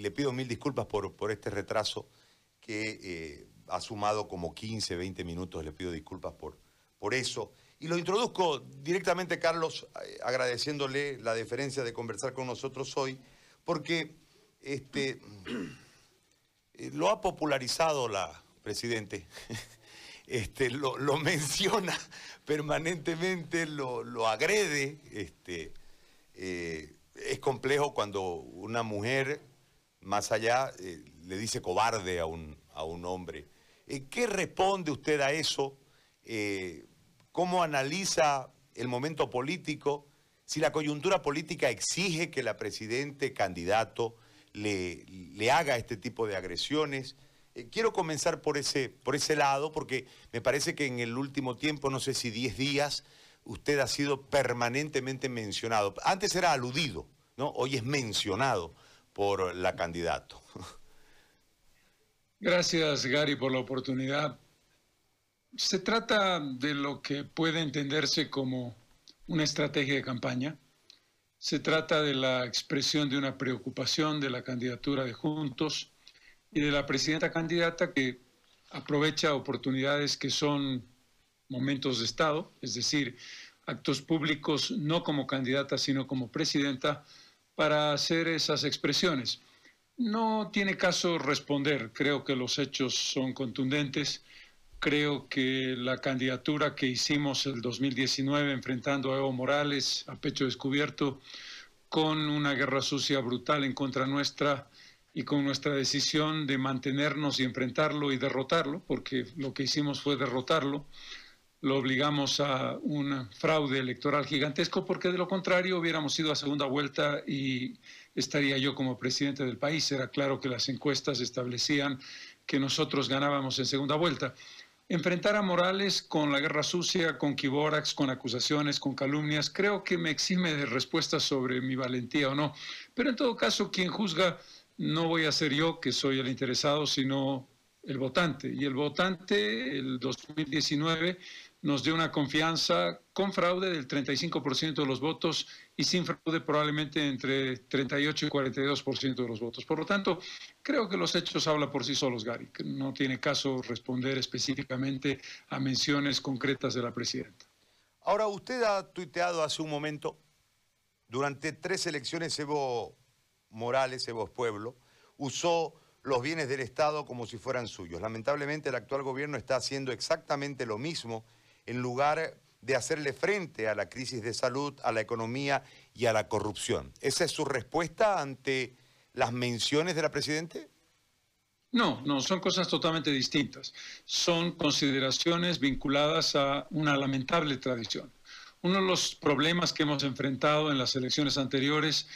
le pido mil disculpas por, por este retraso que eh, ha sumado como 15, 20 minutos. Le pido disculpas por, por eso. Y lo introduzco directamente, Carlos, eh, agradeciéndole la deferencia de conversar con nosotros hoy, porque este, eh, lo ha popularizado la Presidente. Este, lo, menciona permanentemente, lo, agrede. Este, es complejo cuando una mujer, más allá, eh, le dice cobarde a un, a un hombre. Eh, ¿Qué responde usted a eso? Eh, ¿Cómo analiza el momento político? Si la coyuntura política exige que la presidente candidato le, le haga este tipo de agresiones. quiero comenzar por ese, por ese lado, porque me parece que en el último tiempo, no sé si 10 días, usted ha sido permanentemente mencionado. Antes era aludido, ¿no? Hoy es mencionado por la candidato. Gracias, Gary, por la oportunidad. Se trata de lo que puede entenderse como una estrategia de campaña. Se trata de la expresión de una preocupación de la candidatura de Juntos y de la presidenta candidata que aprovecha oportunidades que son momentos de Estado, es decir, actos públicos no como candidata, sino como presidenta, para hacer esas expresiones. No tiene caso responder, creo que los hechos son contundentes. Creo que la candidatura que hicimos el 2019 enfrentando a Evo Morales a pecho descubierto con una guerra sucia brutal en contra nuestra y con nuestra decisión de mantenernos y enfrentarlo y derrotarlo, porque lo que hicimos fue derrotarlo, lo obligamos a un fraude electoral gigantesco, porque de lo contrario hubiéramos ido a segunda vuelta y estaría yo como presidente del país. Era claro que las encuestas establecían que nosotros ganábamos en segunda vuelta. Enfrentar a Morales con la guerra sucia, con Kiborax, con acusaciones, con calumnias, creo que me exime de respuestas sobre mi valentía o no. Pero en todo caso, quien juzga no voy a ser yo, que soy el interesado, sino el votante. Y el votante, el 2019, nos dio una confianza con fraude del 35% de los votos y sin fraude probablemente entre 38 y 42% de los votos. Por lo tanto, creo que los hechos hablan por sí solos, Gary. No tiene caso responder específicamente a menciones concretas de la presidenta. Ahora, usted ha tuiteado hace un momento, durante tres elecciones Evo Morales, Evo Pueblo, usó los bienes del Estado como si fueran suyos. Lamentablemente el actual gobierno está haciendo exactamente lo mismo en lugar de hacerle frente a la crisis de salud, a la economía y a la corrupción. ¿Esa es su respuesta ante las menciones de la Presidente? No, no, son cosas totalmente distintas. Son consideraciones vinculadas a una lamentable tradición. Uno de los problemas que hemos enfrentado en las elecciones anteriores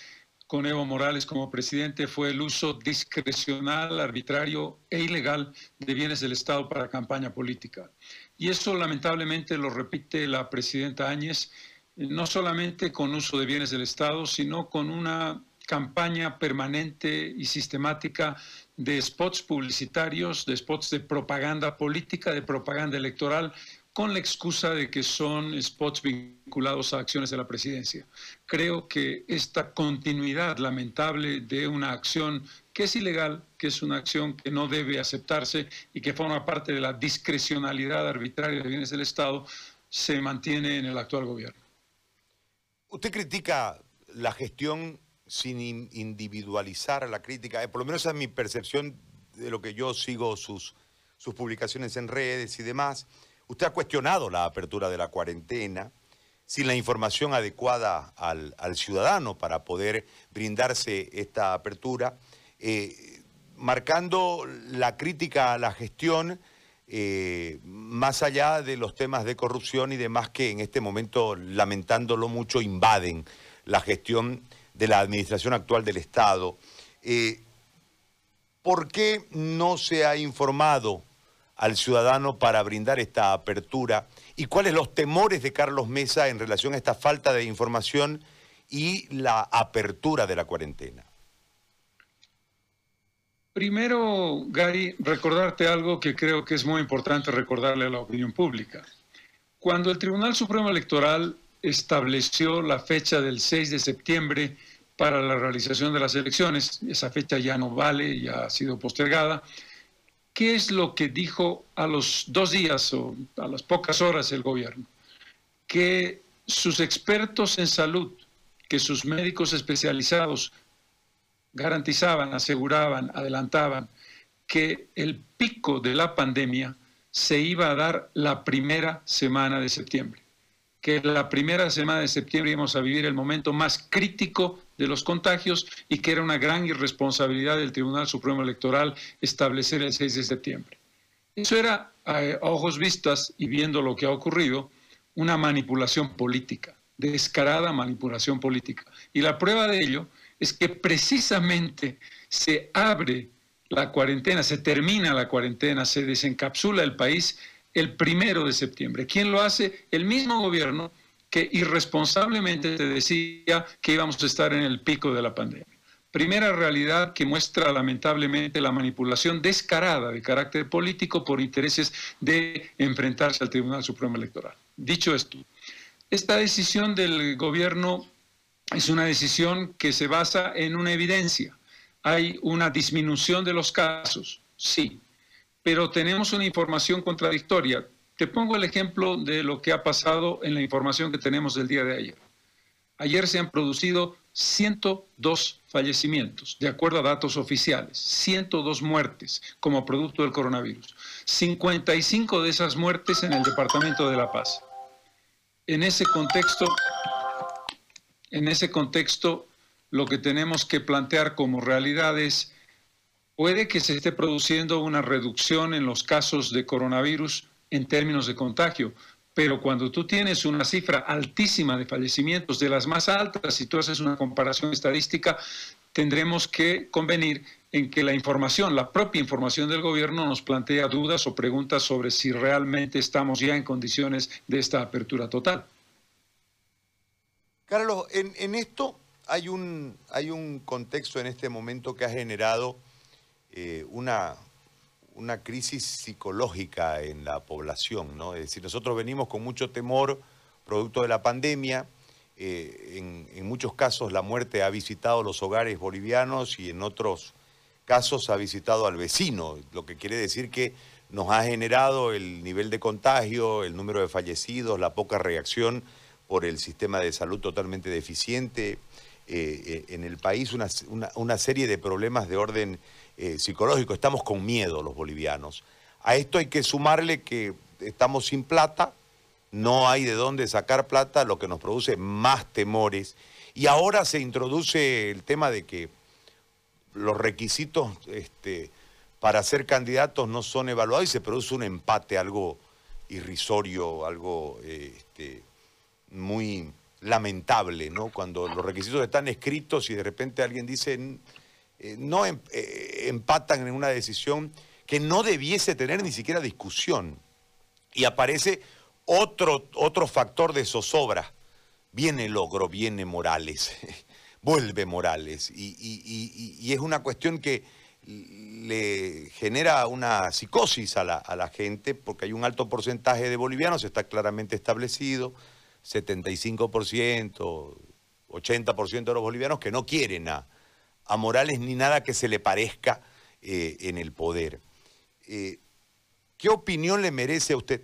con Evo Morales como presidente fue el uso discrecional, arbitrario e ilegal de bienes del Estado para campaña política. Y eso lamentablemente lo repite la presidenta Áñez, eh, no solamente con uso de bienes del Estado, sino con una campaña permanente y sistemática de spots publicitarios, de spots de propaganda política, de propaganda electoral, con la excusa de que son spots vinculados a acciones de la presidencia. Creo que esta continuidad lamentable de una acción que es ilegal, que es una acción que no debe aceptarse y que forma parte de la discrecionalidad arbitraria de bienes del Estado, se mantiene en el actual gobierno. Usted critica la gestión sin individualizar la crítica, eh, por lo menos esa es mi percepción de lo que yo sigo sus, sus publicaciones en redes y demás. Usted ha cuestionado la apertura de la cuarentena sin la información adecuada al, al ciudadano para poder brindarse esta apertura. Eh, marcando la crítica a la gestión eh, más allá de los temas de corrupción y demás que en este momento, lamentándolo mucho, invaden la gestión de la administración actual del Estado. Eh, ¿Por qué no se ha informado al ciudadano para brindar esta apertura? ¿Y cuáles los temores de Carlos Mesa en relación a esta falta de información y la apertura de la cuarentena? Primero, Gary, recordarte algo que creo que es muy importante recordarle a la opinión pública. Cuando el Tribunal Supremo Electoral estableció la fecha del 6 de septiembre para la realización de las elecciones. Esa fecha ya no vale, ya ha sido postergada. ¿Qué es lo que dijo a los dos días o a las pocas horas el gobierno? Que sus expertos en salud, que sus médicos especializados garantizaban, aseguraban, adelantaban que el pico de la pandemia se iba a dar la primera semana de septiembre, que la primera semana de septiembre íbamos a vivir el momento más crítico de los contagios y que era una gran irresponsabilidad del Tribunal Supremo Electoral establecer el 6 de septiembre. Eso era, a ojos vistas y viendo lo que ha ocurrido, una manipulación política, descarada manipulación política. Y la prueba de ello es que precisamente se abre la cuarentena, se termina la cuarentena, se desencapsula el país el primero de septiembre. ¿Quién lo hace? El mismo gobierno que irresponsablemente te decía que íbamos a estar en el pico de la pandemia. Primera realidad que muestra lamentablemente la manipulación descarada de carácter político por intereses de enfrentarse al Tribunal Supremo Electoral. Dicho esto, esta decisión del gobierno es una decisión que se basa en una evidencia. Hay una disminución de los casos, sí, pero tenemos una información contradictoria. Te pongo el ejemplo de lo que ha pasado en la información que tenemos del día de ayer. Ayer se han producido 102 fallecimientos, de acuerdo a datos oficiales, 102 muertes como producto del coronavirus, 55 de esas muertes en el Departamento de La Paz. En ese contexto, en ese contexto, lo que tenemos que plantear como realidad es, puede que se esté produciendo una reducción en los casos de coronavirus en términos de contagio, pero cuando tú tienes una cifra altísima de fallecimientos, de las más altas, si tú haces una comparación estadística, tendremos que convenir en que la información, la propia información del gobierno nos plantea dudas o preguntas sobre si realmente estamos ya en condiciones de esta apertura total. Carlos, en, esto hay un, hay un contexto en este momento que ha generado eh, una, una crisis psicológica en la población, ¿no? Es decir, nosotros venimos con mucho temor, producto de la pandemia, eh, en, muchos casos la muerte ha visitado los hogares bolivianos y en otros casos ha visitado al vecino, lo que quiere decir que nos ha generado el nivel de contagio, el número de fallecidos, la poca reacción por el sistema de salud totalmente deficiente eh, eh, en el país, una, serie de problemas de orden eh, psicológico. Estamos con miedo los bolivianos. A esto hay que sumarle que estamos sin plata, no hay de dónde sacar plata, lo que nos produce más temores. Y ahora se introduce el tema de que los requisitos este, para ser candidatos no son evaluados y se produce un empate, algo irrisorio, algo este, muy lamentable, ¿no? Cuando los requisitos están escritos y de repente alguien dice, eh, no em, eh, empatan en una decisión que no debiese tener ni siquiera discusión. Y aparece otro, otro factor de zozobra. Viene Logro, viene Morales, vuelve Morales. Y, es una cuestión que le genera una psicosis a la, a la gente, porque hay un alto porcentaje de bolivianos, está claramente establecido, 75%, 80% de los bolivianos que no quieren a, Morales ni nada que se le parezca eh, en el poder. Eh, ¿Qué opinión le merece a usted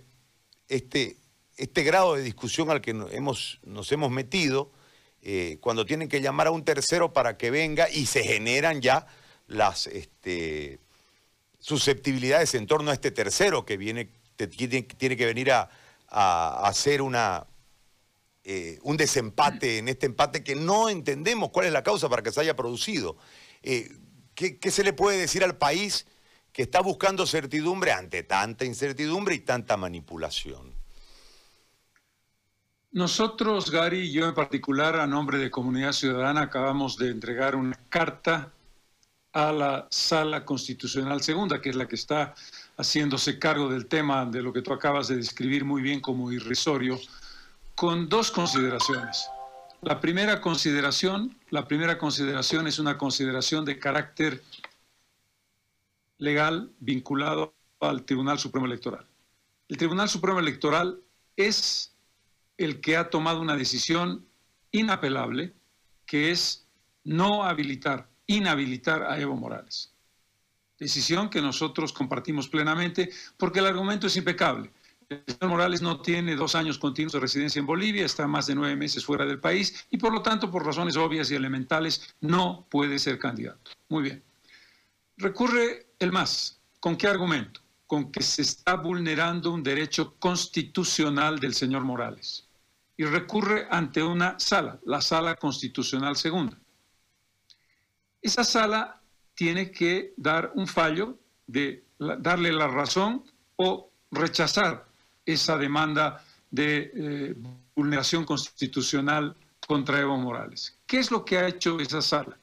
este, este grado de discusión al que nos hemos, nos hemos metido eh, cuando tienen que llamar a un tercero para que venga y se generan ya las este, susceptibilidades en torno a este tercero que viene, tiene, tiene que venir a hacer una, eh, un desempate en este empate que no entendemos cuál es la causa para que se haya producido. Eh, ¿qué, se le puede decir al país que está buscando certidumbre ante tanta incertidumbre y tanta manipulación? Nosotros, Gary y yo en particular, a nombre de Comunidad Ciudadana, acabamos de entregar una carta a la Sala Constitucional Segunda, que es la que está haciéndose cargo del tema de lo que tú acabas de describir muy bien como irrisorio, con dos consideraciones. La primera consideración, la primera consideración es una consideración de carácter legal vinculado al Tribunal Supremo Electoral. El Tribunal Supremo Electoral es el que ha tomado una decisión inapelable, que es no habilitar, inhabilitar a Evo Morales. Decisión que nosotros compartimos plenamente porque el argumento es impecable. Morales no tiene dos años continuos de residencia en Bolivia, está más de nueve meses fuera del país y por lo tanto, por razones obvias y elementales, no puede ser candidato. Muy bien. Recurre el MAS. ¿Con qué argumento? Con que se está vulnerando un derecho constitucional del señor Morales. Y recurre ante una sala, la sala constitucional segunda. Esa sala tiene que dar un fallo de darle la razón o rechazar esa demanda de eh, vulneración constitucional contra Evo Morales. ¿Qué es lo que ha hecho esa sala?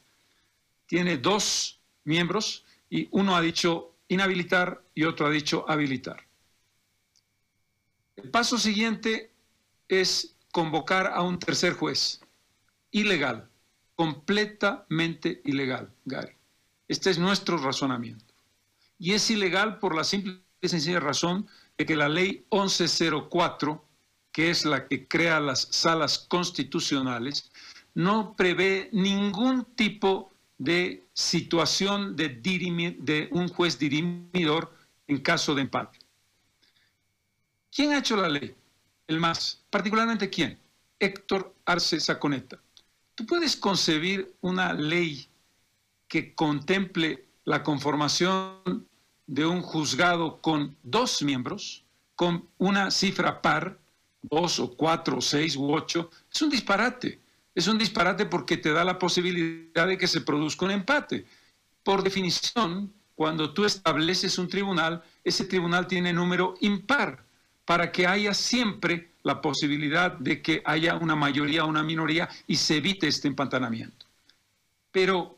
Tiene dos miembros y uno ha dicho inhabilitar y otro ha dicho habilitar. El paso siguiente es convocar a un tercer juez, ilegal, completamente ilegal, Gary. Este es nuestro razonamiento. Y es ilegal por la simple y sencilla razón de que la ley 1104, que es la que crea las salas constitucionales, no prevé ningún tipo de situación de, de un juez dirimidor en caso de empate. ¿Quién ha hecho la ley? El MAS. Particularmente quién? Héctor Arce Saconeta. ¿Tú puedes concebir una ley que contemple la conformación de un juzgado con dos miembros, con una cifra par, dos o cuatro o seis u ocho, es un disparate. Es un disparate porque te da la posibilidad de que se produzca un empate. Por definición, cuando tú estableces un tribunal, ese tribunal tiene número impar para que haya siempre la posibilidad de que haya una mayoría o una minoría y se evite este empantanamiento. Pero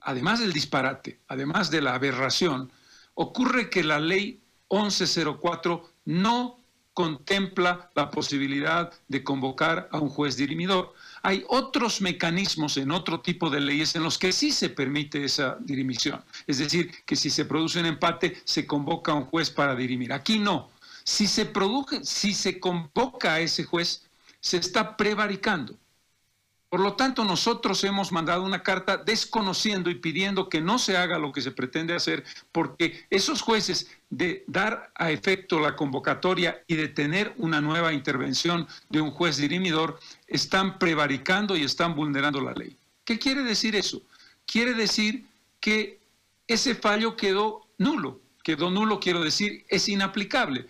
además del disparate, además de la aberración, ocurre que la ley 1104 no contempla la posibilidad de convocar a un juez dirimidor. Hay otros mecanismos en otro tipo de leyes en los que sí se permite esa dirimisión. Es decir, que si se produce un empate, se convoca a un juez para dirimir. Aquí no. Si se, produce, si se convoca a ese juez, se está prevaricando. Por lo tanto, nosotros hemos mandado una carta desconociendo y pidiendo que no se haga lo que se pretende hacer, porque esos jueces de dar a efecto la convocatoria y de tener una nueva intervención de un juez dirimidor están prevaricando y están vulnerando la ley. ¿Qué quiere decir eso? Quiere decir que ese fallo quedó nulo. Quedó nulo, quiero decir, es inaplicable,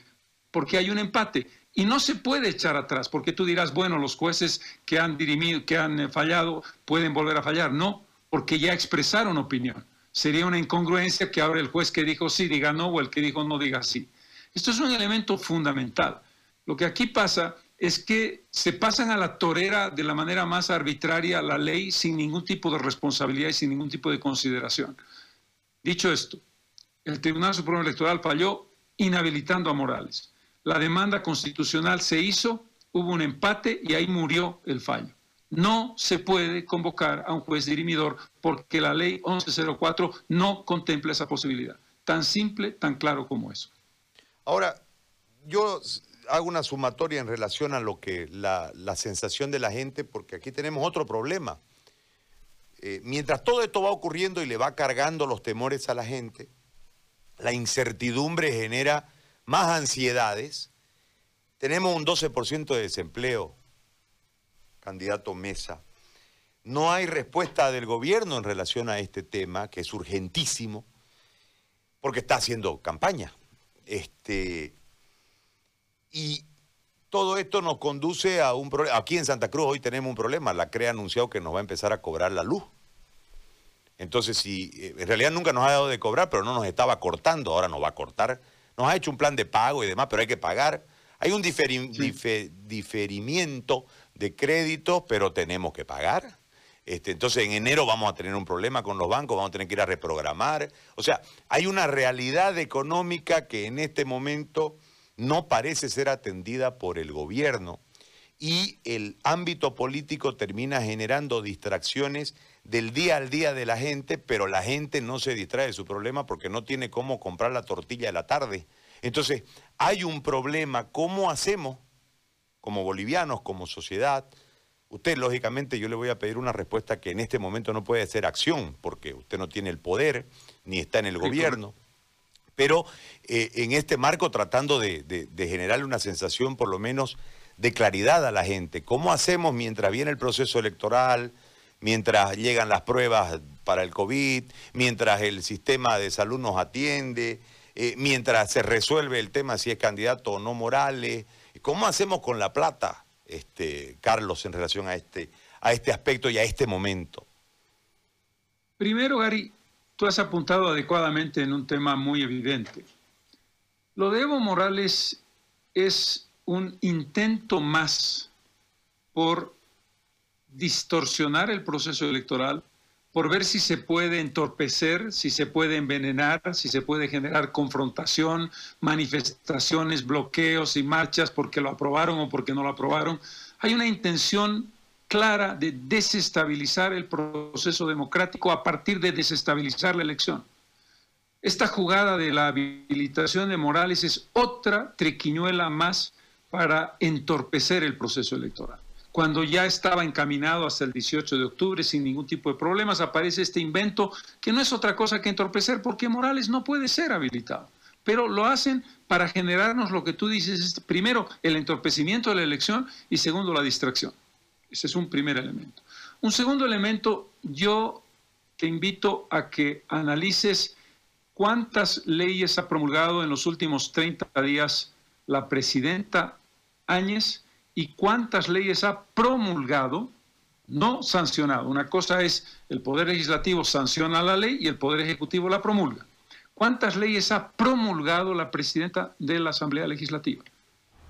porque hay un empate. Y no se puede echar atrás, porque tú dirás, bueno, los jueces que han dirimido, que han eh, fallado, pueden volver a fallar. No, porque ya expresaron opinión. Sería una incongruencia que ahora el juez que dijo sí diga no o el que dijo no diga sí. Esto es un elemento fundamental. Lo que aquí pasa es que se pasan a la torera de la manera más arbitraria la ley sin ningún tipo de responsabilidad y sin ningún tipo de consideración. Dicho esto, el Tribunal Supremo Electoral falló inhabilitando a Morales. La demanda constitucional se hizo, hubo un empate y ahí murió el fallo. No se puede convocar a un juez dirimidor porque la ley 1104 no contempla esa posibilidad. Tan simple, tan claro como eso. Ahora, yo hago una sumatoria en relación a lo que la, sensación de la gente, porque aquí tenemos otro problema. Eh, mientras todo esto va ocurriendo y le va cargando los temores a la gente, la incertidumbre genera más ansiedades, tenemos un 12% de desempleo, candidato Mesa. No hay respuesta del gobierno en relación a este tema, que es urgentísimo, porque está haciendo campaña. Este, y todo esto nos conduce a un problema. Aquí en Santa Cruz hoy tenemos un problema. La CRE ha anunciado que nos va a empezar a cobrar la luz. Entonces, si eh, en realidad nunca nos ha dado de cobrar, pero no nos estaba cortando, ahora nos va a cortar nos ha hecho un plan de pago y demás, pero hay que pagar. Hay un diferimiento de créditos, pero tenemos que pagar. Este, entonces en enero vamos a tener un problema con los bancos, vamos a tener que ir a reprogramar. O sea, hay una realidad económica que en este momento no parece ser atendida por el gobierno y el ámbito político termina generando distracciones del día al día de la gente, pero la gente no se distrae de su problema porque no tiene cómo comprar la tortilla de la tarde. Entonces, hay un problema, ¿cómo hacemos como bolivianos, como sociedad, Usted, lógicamente, yo le voy a pedir una respuesta que en este momento no puede ser acción, porque usted no tiene el poder, ni está en el gobierno. Pero eh, en este marco tratando de, de generarle una sensación, por lo menos, de claridad a la gente. ¿Cómo hacemos mientras viene el proceso electoral, mientras llegan las pruebas para el COVID, mientras el sistema de salud nos atiende, eh, mientras se resuelve el tema si es candidato o no Morales? ¿Cómo hacemos con la plata, este, Carlos, en relación a este, a este aspecto y a este momento? Primero, Gary, tú has apuntado adecuadamente en un tema muy evidente. Lo de Evo Morales es un intento más por distorsionar el proceso electoral, por ver si se puede entorpecer, si se puede envenenar, si se puede generar confrontación, manifestaciones, bloqueos y marchas porque lo aprobaron o porque no lo aprobaron. Hay una intención clara de desestabilizar el proceso democrático a partir de desestabilizar la elección. Esta jugada de la habilitación de Morales es otra triquiñuela más para entorpecer el proceso electoral. Cuando ya estaba encaminado hasta el 18 de octubre sin ningún tipo de problemas, aparece este invento que no es otra cosa que entorpecer, porque Morales no puede ser habilitado. Pero lo hacen para generarnos lo que tú dices, primero el entorpecimiento de la elección y segundo la distracción. Ese es un primer elemento. Un segundo elemento, yo te invito a que analices cuántas leyes ha promulgado en los últimos 30 días la presidenta Áñez y cuántas leyes ha promulgado, no sancionado. Una cosa es el Poder Legislativo sanciona la ley y el Poder Ejecutivo la promulga. ¿Cuántas leyes ha promulgado la presidenta de la Asamblea Legislativa?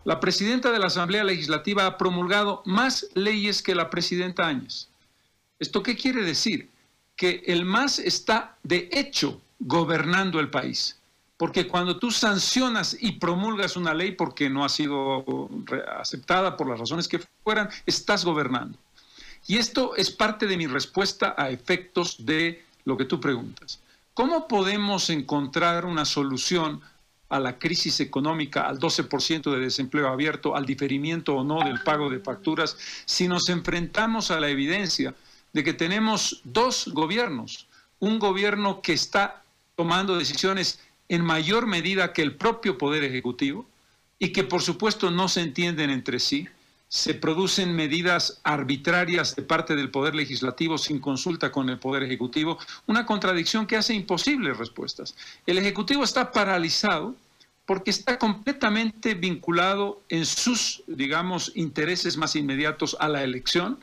La presidenta de la Asamblea Legislativa ha promulgado más leyes que la presidenta Áñez. ¿Esto qué quiere decir? Que el MAS está de hecho gobernando el país. Porque cuando tú sancionas y promulgas una ley porque no ha sido aceptada por las razones que fueran, estás gobernando. Y esto es parte de mi respuesta a efectos de lo que tú preguntas. ¿Cómo podemos encontrar una solución a la crisis económica, al 12% de desempleo abierto, al diferimiento o no del pago de facturas, si nos enfrentamos a la evidencia de que tenemos dos gobiernos? Un gobierno que está tomando decisiones en mayor medida que el propio Poder Ejecutivo y que por supuesto no se entienden entre sí. Se producen medidas arbitrarias de parte del Poder Legislativo sin consulta con el Poder Ejecutivo, una contradicción que hace imposibles respuestas. El Ejecutivo está paralizado porque está completamente vinculado en sus, digamos, intereses más inmediatos a la elección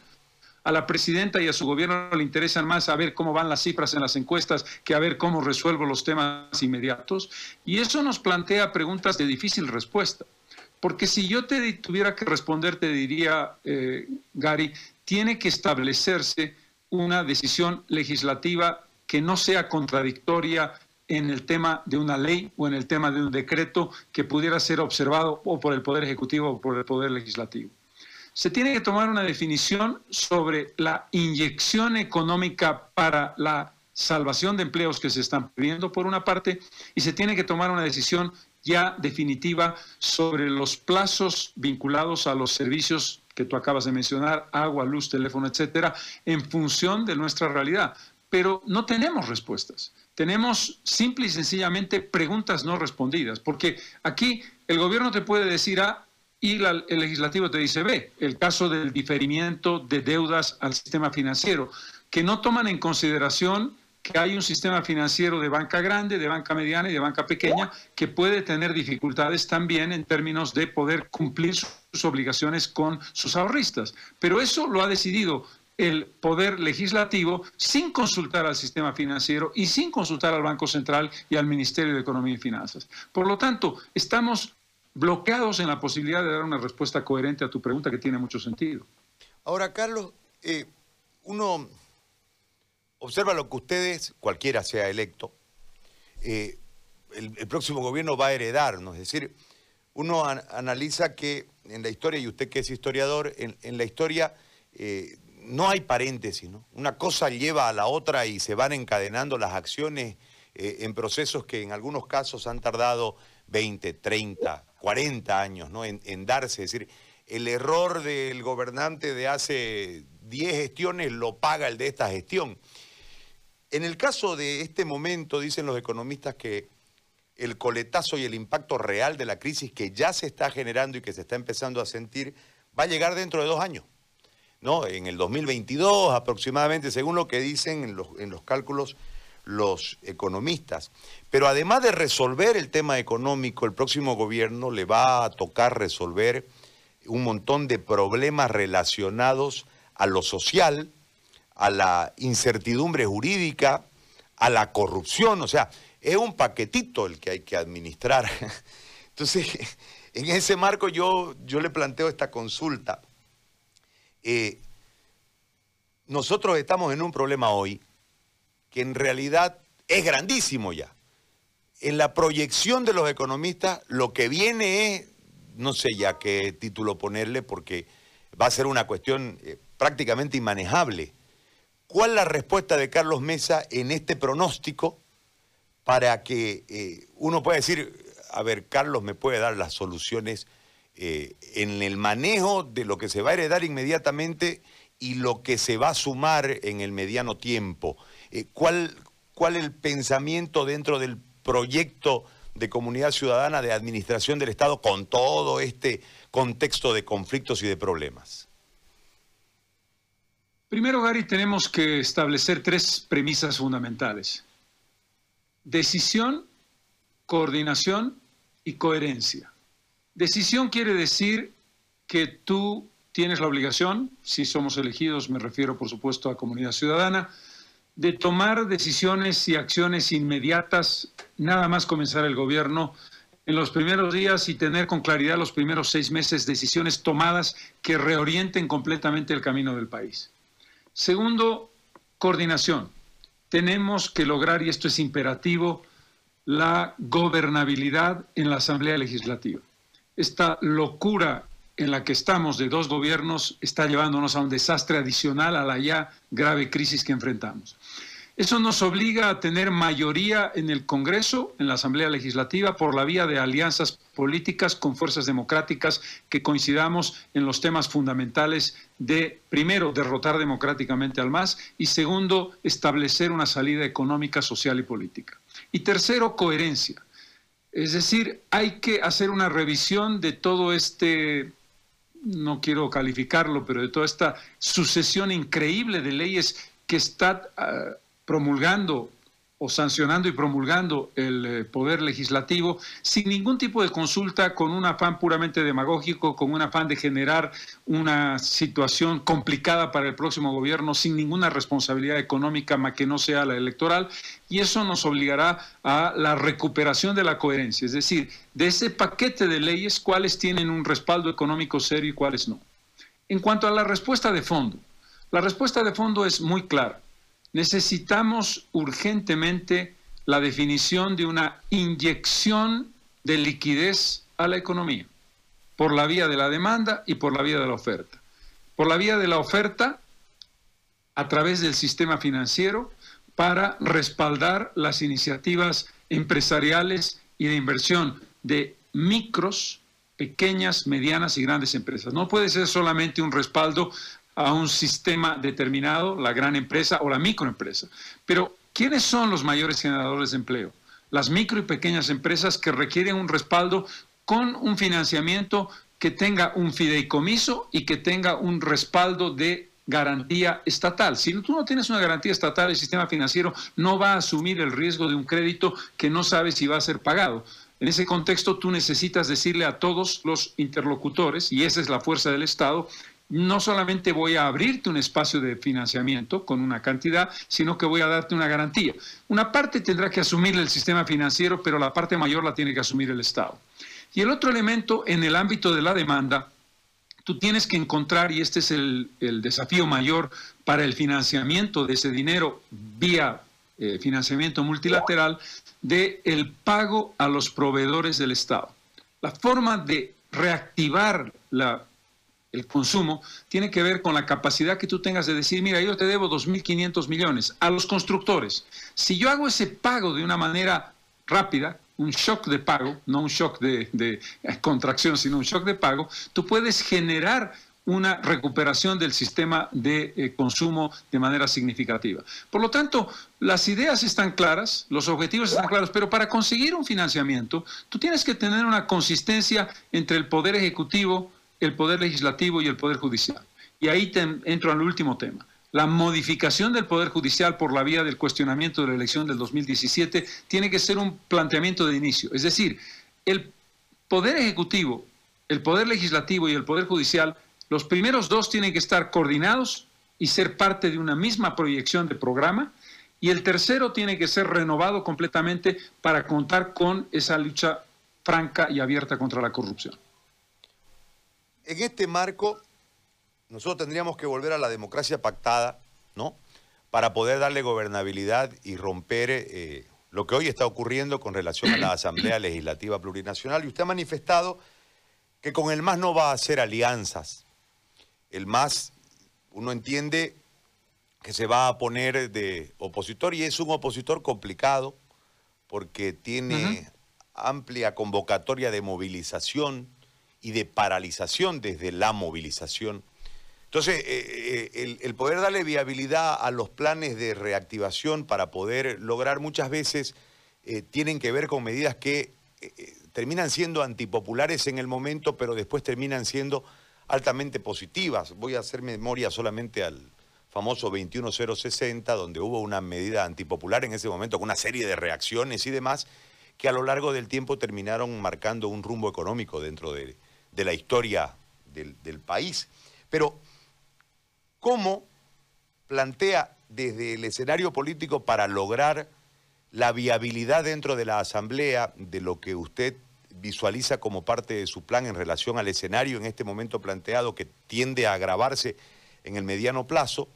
a la presidenta y a su gobierno le interesan más a ver cómo van las cifras en las encuestas que a ver cómo resuelvo los temas inmediatos. Y eso nos plantea preguntas de difícil respuesta. Porque si yo te tuviera que responder, te diría, eh, Gary, tiene que establecerse una decisión legislativa que no sea contradictoria en el tema de una ley o en el tema de un decreto que pudiera ser observado o por el Poder Ejecutivo o por el Poder Legislativo se tiene que tomar una definición sobre la inyección económica para la salvación de empleos que se están pidiendo por una parte y se tiene que tomar una decisión ya definitiva sobre los plazos vinculados a los servicios que tú acabas de mencionar, agua, luz, teléfono, etcétera, en función de nuestra realidad. Pero no tenemos respuestas. Tenemos simple y sencillamente preguntas no respondidas, porque aquí el gobierno te puede decir, ah, y el legislativo te dice, ve, el caso del diferimiento de deudas al sistema financiero, que no toman en consideración que hay un sistema financiero de banca grande, de banca mediana y de banca pequeña que puede tener dificultades también en términos de poder cumplir sus obligaciones con sus ahorristas. Pero eso lo ha decidido el poder legislativo sin consultar al sistema financiero y sin consultar al Banco Central y al Ministerio de Economía y Finanzas. Por lo tanto, estamos bloqueados en la posibilidad de dar una respuesta coherente a tu pregunta que tiene mucho sentido. Ahora, Carlos, eh, uno observa lo que ustedes, cualquiera sea electo, eh, el, próximo gobierno va a heredarnos. Es decir, uno analiza que en la historia, y usted que es historiador, en, la historia eh, no hay paréntesis, ¿no? Una cosa lleva a la otra y se van encadenando las acciones en procesos que en algunos casos han tardado 20, 30, 40 años ¿no? en, darse. Es decir, el error del gobernante de hace 10 gestiones lo paga el de esta gestión. En el caso de este momento, dicen los economistas que el coletazo y el impacto real de la crisis que ya se está generando y que se está empezando a sentir va a llegar dentro de dos años. ¿no? En el 2022 aproximadamente, según lo que dicen en los, en los cálculos los economistas. Pero además de resolver el tema económico, el próximo gobierno le va a tocar resolver un montón de problemas relacionados a lo social, a la incertidumbre jurídica, a la corrupción, o sea, es un paquetito el que hay que administrar. Entonces, en ese marco yo, yo le planteo esta consulta. Eh, nosotros estamos en un problema hoy que en realidad es grandísimo ya. En la proyección de los economistas, lo que viene es, no sé ya qué título ponerle, porque va a ser una cuestión eh, prácticamente inmanejable. ¿Cuál la respuesta de Carlos Mesa en este pronóstico para que eh, uno pueda decir, a ver, Carlos me puede dar las soluciones eh, en el manejo de lo que se va a heredar inmediatamente y lo que se va a sumar en el mediano tiempo? Eh, ¿cuál, ¿cuál el pensamiento dentro del proyecto de comunidad ciudadana de administración del Estado con todo este contexto de conflictos y de problemas? Primero, Gary, tenemos que establecer tres premisas fundamentales. Decisión, coordinación y coherencia. Decisión quiere decir que tú tienes la obligación, si somos elegidos, me refiero por supuesto a comunidad ciudadana, de tomar decisiones y acciones inmediatas, nada más comenzar el gobierno en los primeros días y tener con claridad los primeros seis meses decisiones tomadas que reorienten completamente el camino del país. Segundo, coordinación. Tenemos que lograr, y esto es imperativo, la gobernabilidad en la Asamblea Legislativa. Esta locura en la que estamos de dos gobiernos está llevándonos a un desastre adicional a la ya grave crisis que enfrentamos. Eso nos obliga a tener mayoría en el Congreso, en la Asamblea Legislativa, por la vía de alianzas políticas con fuerzas democráticas que coincidamos en los temas fundamentales de, primero, derrotar democráticamente al MAS y, segundo, establecer una salida económica, social y política. Y tercero, coherencia. Es decir, hay que hacer una revisión de todo este no quiero calificarlo, pero de toda esta sucesión increíble de leyes que está ah, promulgando o sancionando y promulgando el eh, poder legislativo sin ningún tipo de consulta, con un afán puramente demagógico, con un afán de generar una situación complicada para el próximo gobierno, sin ninguna responsabilidad económica más que no sea la electoral, y eso nos obligará a la recuperación de la coherencia, es decir, de ese paquete de leyes, cuáles tienen un respaldo económico serio y cuáles no. En cuanto a la respuesta de fondo, la respuesta de fondo es muy clara necesitamos urgentemente la definición de una inyección de liquidez a la economía, por la vía de la demanda y por la vía de la oferta. Por la vía de la oferta, a través del sistema financiero, para respaldar las iniciativas empresariales y de inversión de micros, pequeñas, medianas y grandes empresas. No puede ser solamente un respaldo a un sistema determinado, la gran empresa o la microempresa. Pero, ¿quiénes son los mayores generadores de empleo? Las micro y pequeñas empresas que requieren un respaldo con un financiamiento que tenga un fideicomiso y que tenga un respaldo de garantía estatal. Si tú no tienes una garantía estatal, el sistema financiero no va a asumir el riesgo de un crédito que no sabe si va a ser pagado. En ese contexto, tú necesitas decirle a todos los interlocutores, y esa es la fuerza del Estado, no solamente voy a abrirte un espacio de financiamiento con una cantidad, sino que voy a darte una garantía. Una parte tendrá que asumir el sistema financiero, pero la parte mayor la tiene que asumir el Estado. Y el otro elemento en el ámbito de la demanda, tú tienes que encontrar, y este es el, desafío mayor para el financiamiento de ese dinero vía eh, financiamiento multilateral, de el pago a los proveedores del Estado. La forma de reactivar la el consumo, tiene que ver con la capacidad que tú tengas de decir, mira, yo te debo 2.500 millones a los constructores. Si yo hago ese pago de una manera rápida, un shock de pago, no un shock de, de contracción, sino un shock de pago, tú puedes generar una recuperación del sistema de eh, consumo de manera significativa. Por lo tanto, las ideas están claras, los objetivos están claros, pero para conseguir un financiamiento, tú tienes que tener una consistencia entre el poder ejecutivo, el poder legislativo y el poder judicial. Y ahí entro al último tema. La modificación del Poder Judicial por la vía del cuestionamiento de la elección del 2017 tiene que ser un planteamiento de inicio. Es decir, el Poder Ejecutivo, el Poder Legislativo y el Poder Judicial los primeros dos tienen que estar coordinados y ser parte de una misma proyección de programa. Y el tercero tiene que ser renovado completamente para contar con esa lucha franca y abierta contra la corrupción. En este marco, nosotros tendríamos que volver a la democracia pactada, ¿no? Para poder darle gobernabilidad y romper eh, lo que hoy está ocurriendo con relación a la Asamblea Legislativa Plurinacional. Y usted ha manifestado que con el MAS no va a hacer alianzas, el MAS, uno entiende que se va a poner de opositor y es un opositor complicado porque tiene amplia convocatoria de movilización y de paralización desde la movilización. Entonces, eh, eh, el, poder darle viabilidad a los planes de reactivación para poder lograr muchas veces eh, tienen que ver con medidas que terminan siendo antipopulares en el momento, pero después terminan siendo altamente positivas. Voy a hacer memoria solamente al famoso 21060, donde hubo una medida antipopular en ese momento, con una serie de reacciones y demás, que a lo largo del tiempo terminaron marcando un rumbo económico dentro de, la historia del, del país. Pero, ¿cómo plantea desde el escenario político para lograr la viabilidad dentro de la Asamblea de lo que usted visualiza como parte de su plan en relación al escenario en este momento planteado que tiende a agravarse en el mediano plazo,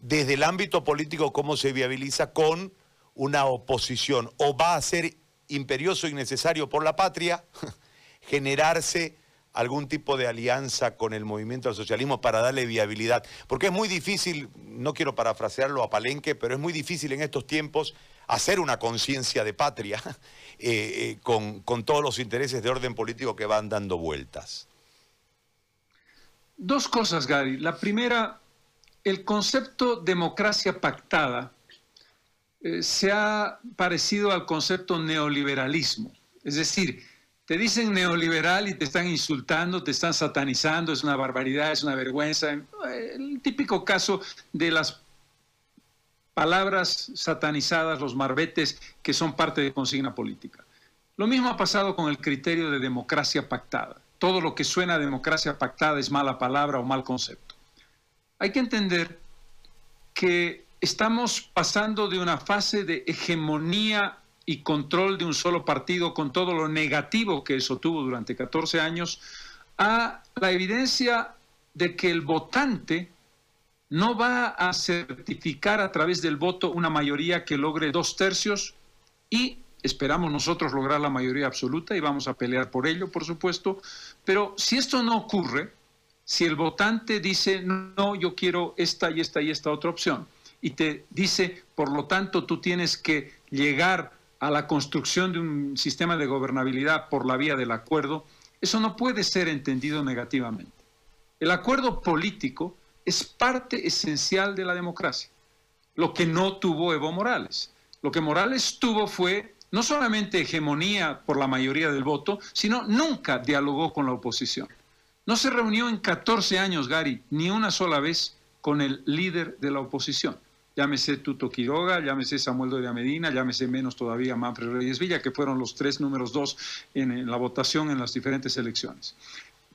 desde el ámbito político cómo se viabiliza con una oposición o va a ser imperioso y necesario por la patria generarse algún tipo de alianza con el movimiento del socialismo para darle viabilidad. Porque es muy difícil, no quiero parafrasearlo a Palenque, pero es muy difícil en estos tiempos hacer una conciencia de patria eh, eh, con, con todos los intereses de orden político que van dando vueltas. Dos cosas, Gary. La primera, el concepto democracia pactada eh, se ha parecido al concepto neoliberalismo. Es decir, te dicen neoliberal y te están insultando, te están satanizando, es una barbaridad, es una vergüenza. El típico caso de las palabras satanizadas, los marbetes que son parte de consigna política. Lo mismo ha pasado con el criterio de democracia pactada. Todo lo que suena a democracia pactada es mala palabra o mal concepto. Hay que entender que estamos pasando de una fase de hegemonía y control de un solo partido con todo lo negativo que eso tuvo durante 14 años a la evidencia de que el votante no va a certificar a través del voto una mayoría que logre dos tercios y esperamos nosotros lograr la mayoría absoluta y vamos a pelear por ello, por supuesto, pero si esto no ocurre, si el votante dice, no, yo quiero esta y esta y esta otra opción, y te dice, por lo tanto, tú tienes que llegar a la construcción de un sistema de gobernabilidad por la vía del acuerdo, eso no puede ser entendido negativamente. El acuerdo político es parte esencial de la democracia. Lo que no tuvo Evo Morales. Lo que Morales tuvo fue no solamente hegemonía por la mayoría del voto, sino nunca dialogó con la oposición. No se reunió en 14 años, Gary, ni una sola vez con el líder de la oposición. Llámese Tuto Quiroga, llámese Samuel Doria Medina, llámese menos todavía Manfred Reyes Villa, que fueron los tres números dos en la votación en las diferentes elecciones.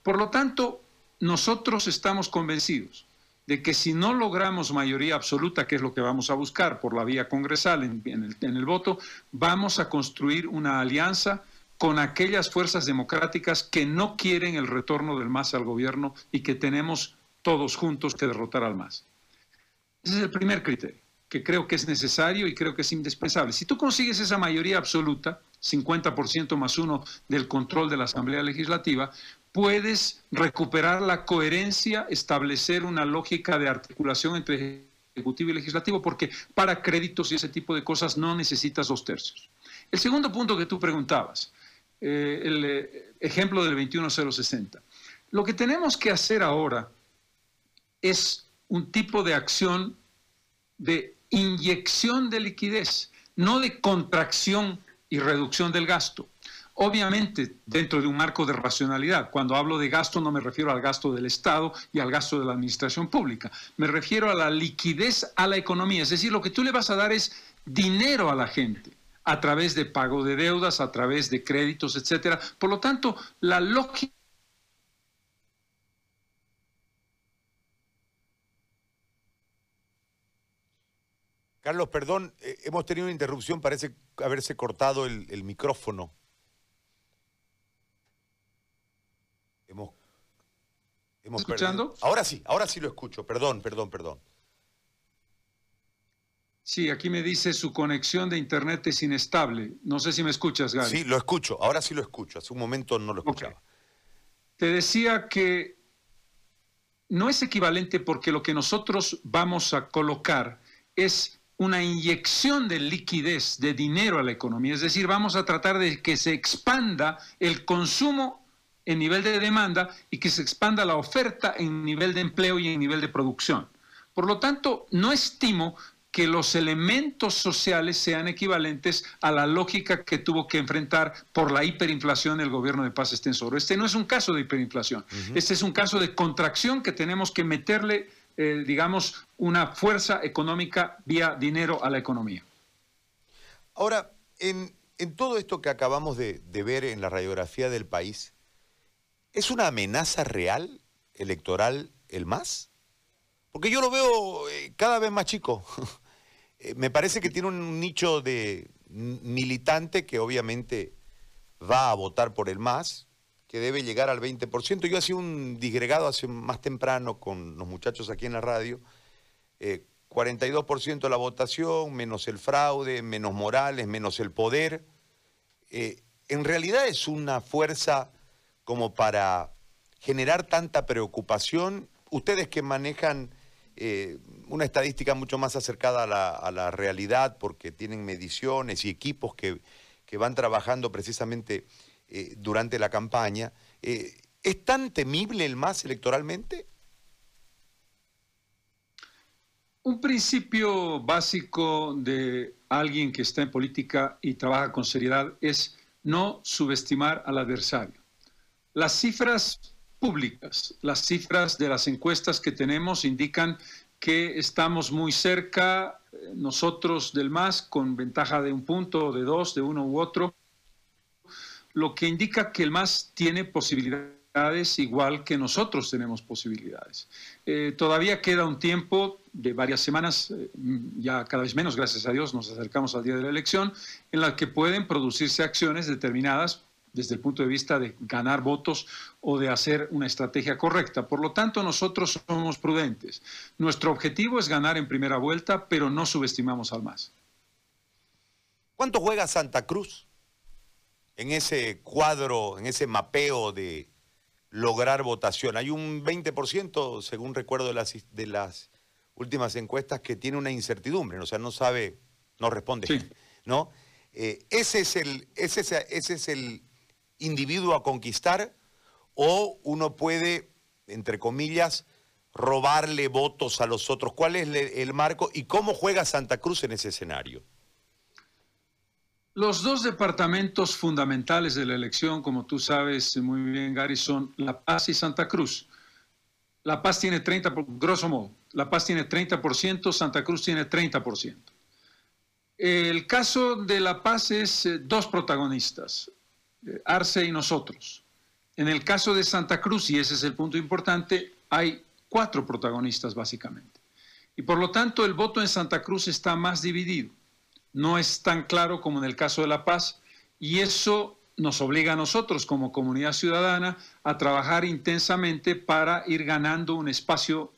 Por lo tanto, nosotros estamos convencidos de que si no logramos mayoría absoluta, que es lo que vamos a buscar por la vía congresal en, el, voto, vamos a construir una alianza con aquellas fuerzas democráticas que no quieren el retorno del MAS al gobierno y que tenemos todos juntos que derrotar al MAS. Ese es el primer criterio, que creo que es necesario y creo que es indispensable. Si tú consigues esa mayoría absoluta, 50% más uno del control de la Asamblea Legislativa, puedes recuperar la coherencia, establecer una lógica de articulación entre ejecutivo y legislativo, porque para créditos y ese tipo de cosas no necesitas dos tercios. El segundo punto que tú preguntabas, eh, el eh, ejemplo del 21060. Lo que tenemos que hacer ahora es un tipo de acción de inyección de liquidez, no de contracción y reducción del gasto. Obviamente, dentro de un marco de racionalidad. Cuando hablo de gasto no me refiero al gasto del Estado y al gasto de la administración pública. Me refiero a la liquidez a la economía. Es decir, lo que tú le vas a dar es dinero a la gente a través de pago de deudas, a través de créditos, etcétera. Por lo tanto, la lógica Carlos, perdón, eh, hemos tenido una interrupción, parece haberse cortado el, micrófono. Hemos, ¿Escuchando? Ahora sí, ahora sí lo escucho, perdón, perdón, perdón. Sí, aquí me dice su conexión de internet es inestable. No sé si me escuchas, Gary. Sí, lo escucho, ahora sí lo escucho. Hace un momento no lo escuchaba. Te decía que no es equivalente porque lo que nosotros vamos a colocar es una inyección de liquidez, de dinero a la economía. Es decir, vamos a tratar de que se expanda el consumo en nivel de demanda y que se expanda la oferta en nivel de empleo y en nivel de producción. Por lo tanto, no estimo que los elementos sociales sean equivalentes a la lógica que tuvo que enfrentar por la hiperinflación el gobierno de Paz Estensoro. Este no es un caso de hiperinflación, este es un caso de contracción que tenemos que meterle eh, digamos, una fuerza económica vía dinero a la economía. Ahora, en, todo esto que acabamos de, ver en la radiografía del país, ¿es una amenaza real electoral el MAS? Porque yo lo veo eh, cada vez más chico. Eh, me parece que tiene un nicho de militante que obviamente va a votar por el MAS, que debe llegar al 20%. Yo hacía un disgregado hace más temprano con los muchachos aquí en la radio. 42% eh, de la votación, menos el fraude, menos Morales, menos el poder. Eh, en realidad es una fuerza como para generar tanta preocupación. Ustedes que manejan eh, una estadística mucho más acercada a la, realidad porque tienen mediciones y equipos que, que van trabajando precisamente eh, durante la campaña. Eh, ¿Es tan temible el MAS electoralmente? Un principio básico de alguien que está en política y trabaja con seriedad es no subestimar al adversario. Las cifras públicas, las cifras de las encuestas que tenemos indican que estamos muy cerca eh, nosotros del MAS con ventaja de un punto, de dos, de uno u otro, lo que indica que el MAS tiene posibilidades igual que nosotros tenemos posibilidades. Eh, todavía queda un tiempo de varias semanas, eh, ya cada vez menos, gracias a Dios, nos acercamos al día de la elección, en la que pueden producirse acciones determinadas desde el punto de vista de ganar votos o de hacer una estrategia correcta. Por lo tanto, nosotros somos prudentes. Nuestro objetivo es ganar en primera vuelta, pero no subestimamos al MAS. ¿Cuánto juega Santa Cruz? En ese cuadro, en ese mapeo de lograr votación. Hay un 20%, según recuerdo de las, de las últimas encuestas, que tiene una incertidumbre, o sea, no sabe, no responde. ¿no? Eh, ese, es el, ese, ese es el individuo a conquistar o uno puede, entre comillas, robarle votos a los otros. ¿Cuál es el marco y cómo juega Santa Cruz en ese escenario? Los dos departamentos fundamentales de la elección, como tú sabes muy bien, Gary, son La Paz y Santa Cruz. La Paz tiene 30, grosso modo, La Paz tiene 30%, Santa Cruz tiene 30%. El caso de La Paz es eh, dos protagonistas, eh, Arce y nosotros. En el caso de Santa Cruz, y ese es el punto importante, hay cuatro protagonistas básicamente. Y por lo tanto el voto en Santa Cruz está más dividido no es tan claro como en el caso de La Paz y eso nos obliga a nosotros como comunidad ciudadana a trabajar intensamente para ir ganando un espacio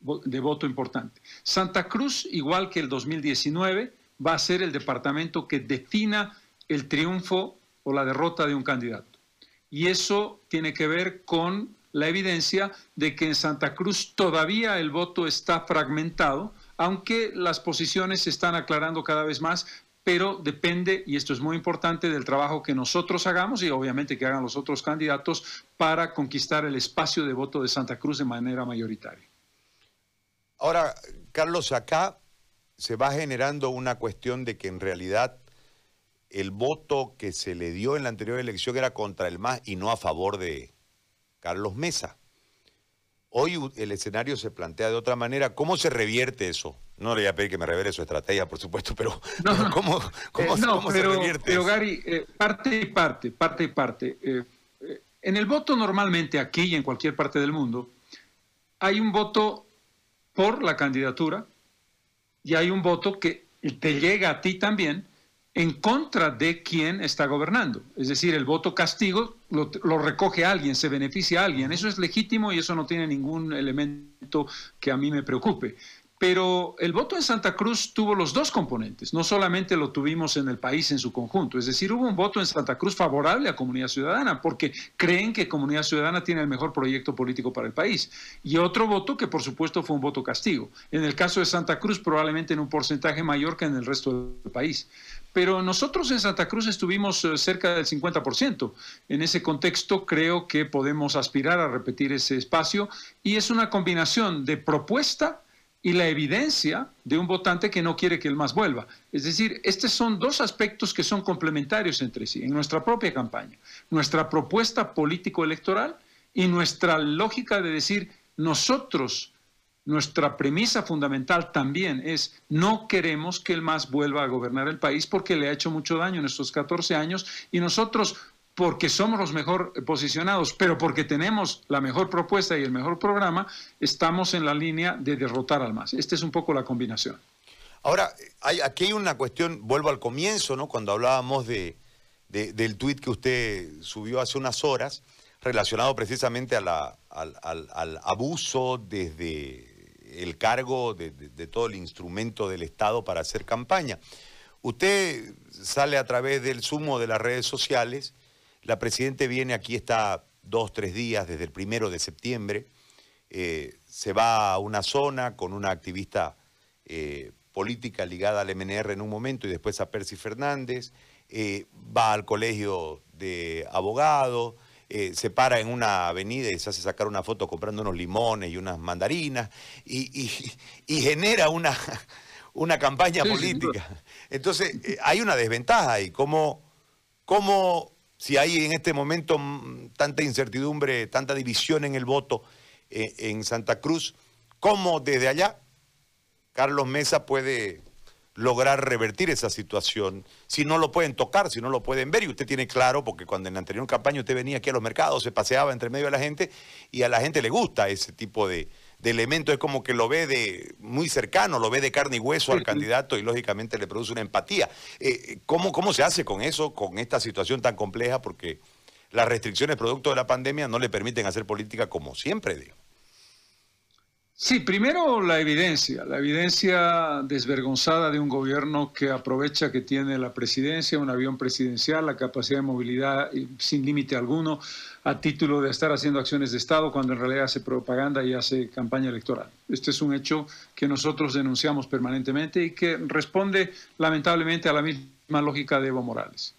de voto importante. Santa Cruz, igual que el 2019, va a ser el departamento que defina el triunfo o la derrota de un candidato. Y eso tiene que ver con la evidencia de que en Santa Cruz todavía el voto está fragmentado, aunque las posiciones se están aclarando cada vez más, pero depende, y esto es muy importante, del trabajo que nosotros hagamos y obviamente que hagan los otros candidatos para conquistar el espacio de voto de Santa Cruz de manera mayoritaria. Ahora, Carlos, acá se va generando una cuestión de que en realidad el voto que se le dio en la anterior elección era contra el MAS y no a favor de Carlos Mesa. Hoy el escenario se plantea de otra manera. ¿Cómo se revierte eso? No le voy a pedir que me revele su estrategia, por supuesto, pero, ¿cómo, se revierte pero Gary, eh, parte y parte, parte y parte. Eh, eh, en el voto normalmente aquí y en cualquier parte del mundo hay un voto por la candidatura y hay un voto que te llega a ti también en contra de quien está gobernando. Es decir, el voto castigo lo, recoge alguien, se beneficia a alguien. Eso es legítimo y eso no tiene ningún elemento que a mí me preocupe. Pero el voto en Santa Cruz tuvo los dos componentes, no solamente lo tuvimos en el país en su conjunto, es decir, hubo un voto en Santa Cruz favorable a Comunidad Ciudadana, porque creen que Comunidad Ciudadana tiene el mejor proyecto político para el país, y otro voto que por supuesto fue un voto castigo. En el caso de Santa Cruz probablemente en un porcentaje mayor que en el resto del país. Pero nosotros en Santa Cruz estuvimos eh, cerca del 50%. En ese contexto creo que podemos aspirar a repetir ese espacio y es una combinación de propuesta y la evidencia de un votante que no quiere que el MAS vuelva. Es decir, estos son dos aspectos que son complementarios entre sí en nuestra propia campaña. Nuestra propuesta político-electoral y nuestra lógica de decir, nosotros, nuestra premisa fundamental también es, no queremos que el MAS vuelva a gobernar el país porque le ha hecho mucho daño en estos 14 años y nosotros porque somos los mejor posicionados, pero porque tenemos la mejor propuesta y el mejor programa, estamos en la línea de derrotar al MAS. Esta es un poco la combinación. Ahora, hay, aquí hay una cuestión, vuelvo al comienzo, ¿no? Cuando hablábamos de, del tuit que usted subió hace unas horas, relacionado precisamente al, abuso desde el cargo de, todo el instrumento del Estado para hacer campaña. Usted sale a través del sumo de las redes sociales la Presidente viene aquí, está dos, tres días desde el primero de septiembre. Eh, se va a una zona con una activista eh, política ligada al MNR en un momento y después a Percy Fernández. Eh, va al colegio de abogados. Se para en una avenida y se hace sacar una foto comprando unos limones y unas mandarinas y, genera una, una campaña política. Entonces, hay una desventaja ahí. ¿Cómo, cómo si hay en este momento tanta incertidumbre, tanta división en el voto eh, en Santa Cruz, ¿cómo desde allá Carlos Mesa puede lograr revertir esa situación? Si no lo pueden tocar, si no lo pueden ver, y usted tiene claro, porque cuando en la anterior campaña usted venía aquí a los mercados, se paseaba entre medio de la gente, y a la gente le gusta ese tipo de, de elemento, es como que lo ve de muy cercano, lo ve de carne y hueso al candidato y lógicamente le produce una empatía. Eh, ¿cómo, ¿Cómo se hace con eso, con esta situación tan compleja? Porque las restricciones producto de la pandemia no le permiten hacer política como siempre, digo. Sí, primero la evidencia, la evidencia desvergonzada de un gobierno que aprovecha que tiene la presidencia, un avión presidencial, la capacidad de movilidad sin límite alguno, a título de estar haciendo acciones de Estado cuando en realidad hace propaganda y hace campaña electoral. Este es un hecho que nosotros denunciamos permanentemente y que responde lamentablemente a la misma lógica de Evo Morales.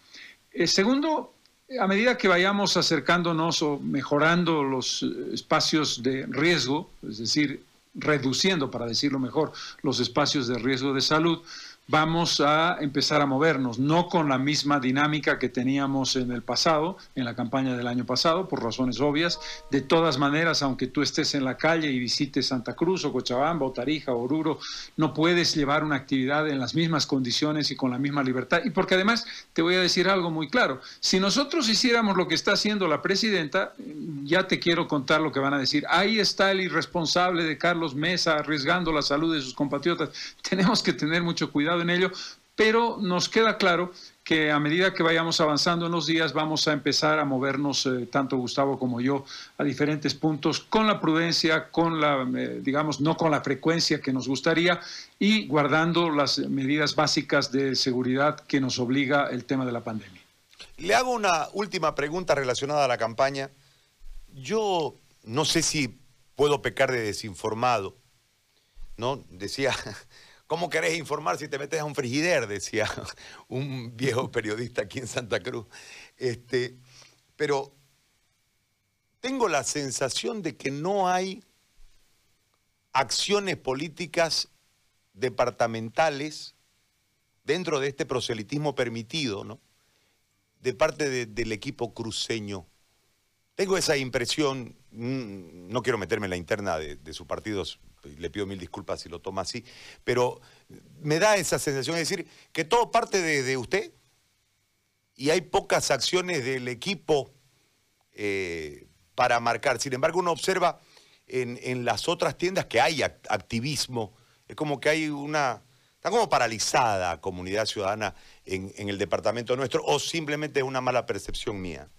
Eh, segundo, a medida que vayamos acercándonos o mejorando los espacios de riesgo, es decir, reduciendo, para decirlo mejor, los espacios de riesgo de salud, vamos a empezar a movernos, no con la misma dinámica que teníamos en el pasado, en la campaña del año pasado, por razones obvias. De todas maneras, aunque tú estés en la calle y visites Santa Cruz o Cochabamba o Tarija o Oruro, no puedes llevar una actividad en las mismas condiciones y con la misma libertad. Y porque además te voy a decir algo muy claro, si nosotros hiciéramos lo que está haciendo la presidenta, ya te quiero contar lo que van a decir. Ahí está el irresponsable de Carlos Mesa arriesgando la salud de sus compatriotas. Tenemos que tener mucho cuidado en ello, pero nos queda claro que a medida que vayamos avanzando en los días vamos a empezar a movernos, eh, tanto Gustavo como yo, a diferentes puntos con la prudencia, con la, eh, digamos, no con la frecuencia que nos gustaría y guardando las medidas básicas de seguridad que nos obliga el tema de la pandemia. Le hago una última pregunta relacionada a la campaña. Yo no sé si puedo pecar de desinformado, ¿no? Decía ¿Cómo querés informar si te metes a un frigider? Decía un viejo periodista aquí en Santa Cruz. Este, pero tengo la sensación de que no hay acciones políticas departamentales dentro de este proselitismo permitido, ¿no? De parte del equipo cruceño. Tengo esa impresión, mm, no quiero meterme en la interna de, de su partido, le pido mil disculpas si lo toma así, pero me da esa sensación de decir que todo parte de, usted y hay pocas acciones del equipo eh, para marcar. Sin embargo, uno observa en, las otras tiendas que hay activismo, es como que hay una, está como paralizada comunidad ciudadana en, el departamento nuestro o simplemente es una mala percepción mía.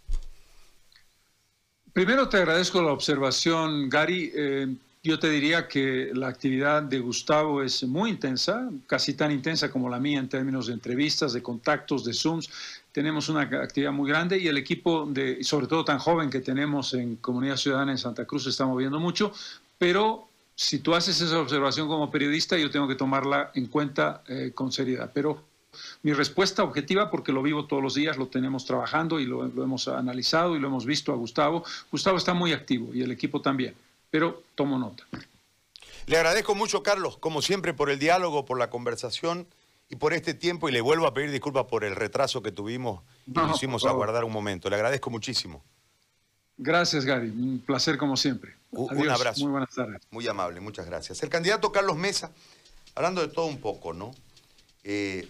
Primero te agradezco la observación, Gary. Eh, yo te diría que la actividad de Gustavo es muy intensa, casi tan intensa como la mía en términos de entrevistas, de contactos, de Zooms. Tenemos una actividad muy grande y el equipo, de, sobre todo tan joven que tenemos en Comunidad Ciudadana en Santa Cruz, se está moviendo mucho, pero si tú haces esa observación como periodista, yo tengo que tomarla en cuenta eh, con seriedad. Pero mi respuesta objetiva, porque lo vivo todos los días, lo tenemos trabajando y lo hemos analizado y lo hemos visto a Gustavo. Gustavo está muy activo y el equipo también pero tomo nota. Le agradezco mucho, Carlos, como siempre, por el diálogo, por la conversación y por este tiempo. Y le vuelvo a pedir disculpas por el retraso que tuvimos y nos hicimos aguardar un momento. Le agradezco muchísimo. Gracias, Gary. Un placer como siempre. Un abrazo. Muy buenas tardes. Muy amable, muchas gracias. El candidato Carlos Mesa, hablando de todo un poco, ¿no? Eh,